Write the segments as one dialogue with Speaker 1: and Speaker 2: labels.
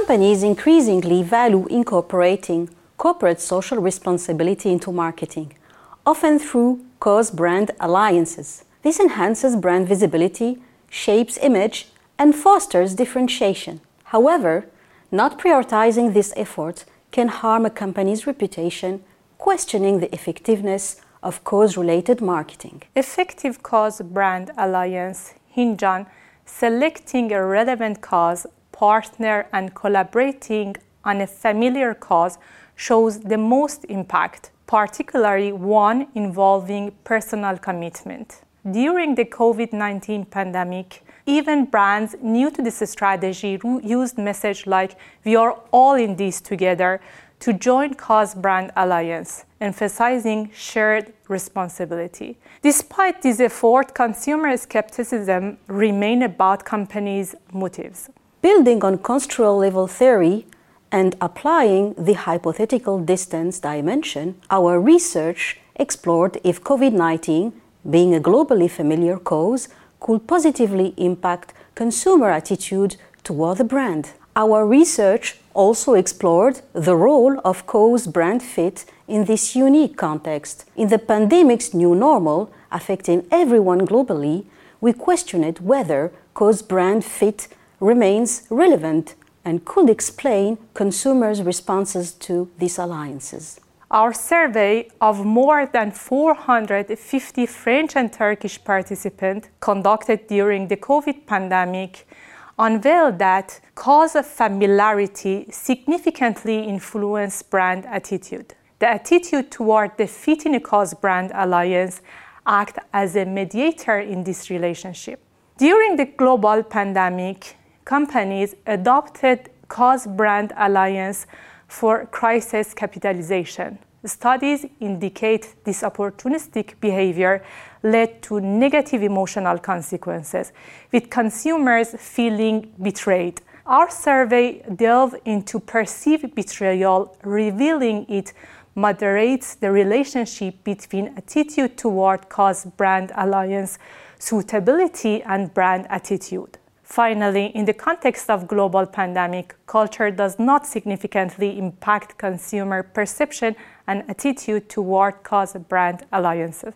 Speaker 1: Companies increasingly value incorporating corporate social responsibility into marketing, often through cause brand alliances. This enhances brand visibility, shapes image, and fosters differentiation. However, not prioritizing this effort can harm a company's reputation, questioning the effectiveness of cause related marketing.
Speaker 2: Effective cause brand alliance hinge on selecting a relevant cause, partner, and collaborating on a familiar cause shows the most impact, particularly one involving personal commitment. During the COVID 19 pandemic, even brands new to this strategy used message like we are all in this together to join cause brand alliance emphasizing shared responsibility despite this effort consumer skepticism remain about companies motives
Speaker 1: building on construal level theory and applying the hypothetical distance dimension our research explored if covid-19 being a globally familiar cause could positively impact consumer attitude toward the brand. Our research also explored the role of cause brand fit in this unique context. In the pandemic's new normal, affecting everyone globally, we questioned whether cause brand fit remains relevant and could explain consumers' responses to these alliances.
Speaker 2: Our survey of more than 450 French and Turkish participants conducted during the COVID pandemic unveiled that cause of familiarity significantly influenced brand attitude. The attitude toward the fit in a cause brand alliance act as a mediator in this relationship. During the global pandemic, companies adopted cause brand alliance for crisis capitalization. Studies indicate this opportunistic behavior led to negative emotional consequences, with consumers feeling betrayed. Our survey delved into perceived betrayal, revealing it moderates the relationship between attitude toward cause brand alliance, suitability, and brand attitude. Finally, in the context of global pandemic, culture does not significantly impact consumer perception and attitude toward cause brand alliances.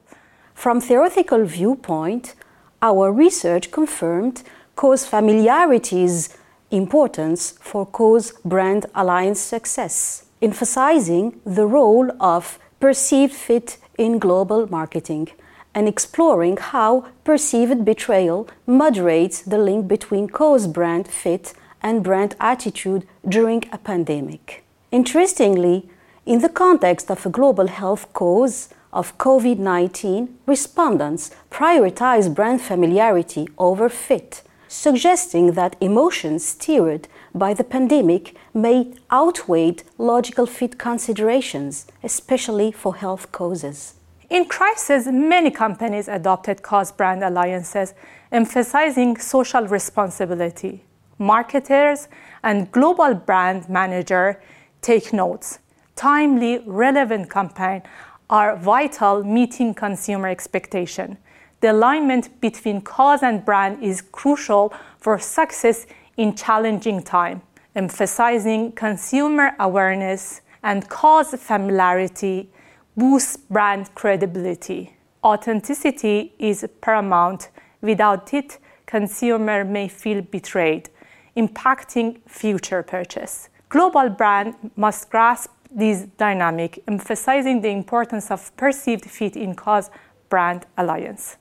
Speaker 1: From theoretical viewpoint, our research confirmed cause familiarity's importance for cause brand alliance success, emphasizing the role of perceived fit in global marketing and exploring how perceived betrayal moderates the link between cause brand fit and brand attitude during a pandemic. Interestingly, in the context of a global health cause of COVID 19, respondents prioritize brand familiarity over fit, suggesting that emotions stirred by the pandemic may outweigh logical fit considerations, especially for health causes.
Speaker 2: In crisis, many companies adopted cause brand alliances, emphasizing social responsibility. Marketers and global brand manager take notes. Timely, relevant campaign are vital meeting consumer expectation. The alignment between cause and brand is crucial for success in challenging time, emphasizing consumer awareness and cause familiarity boosts brand credibility. Authenticity is paramount. Without it, consumer may feel betrayed, impacting future purchase. Global brand must grasp this dynamic, emphasizing the importance of perceived fit in cause brand alliance.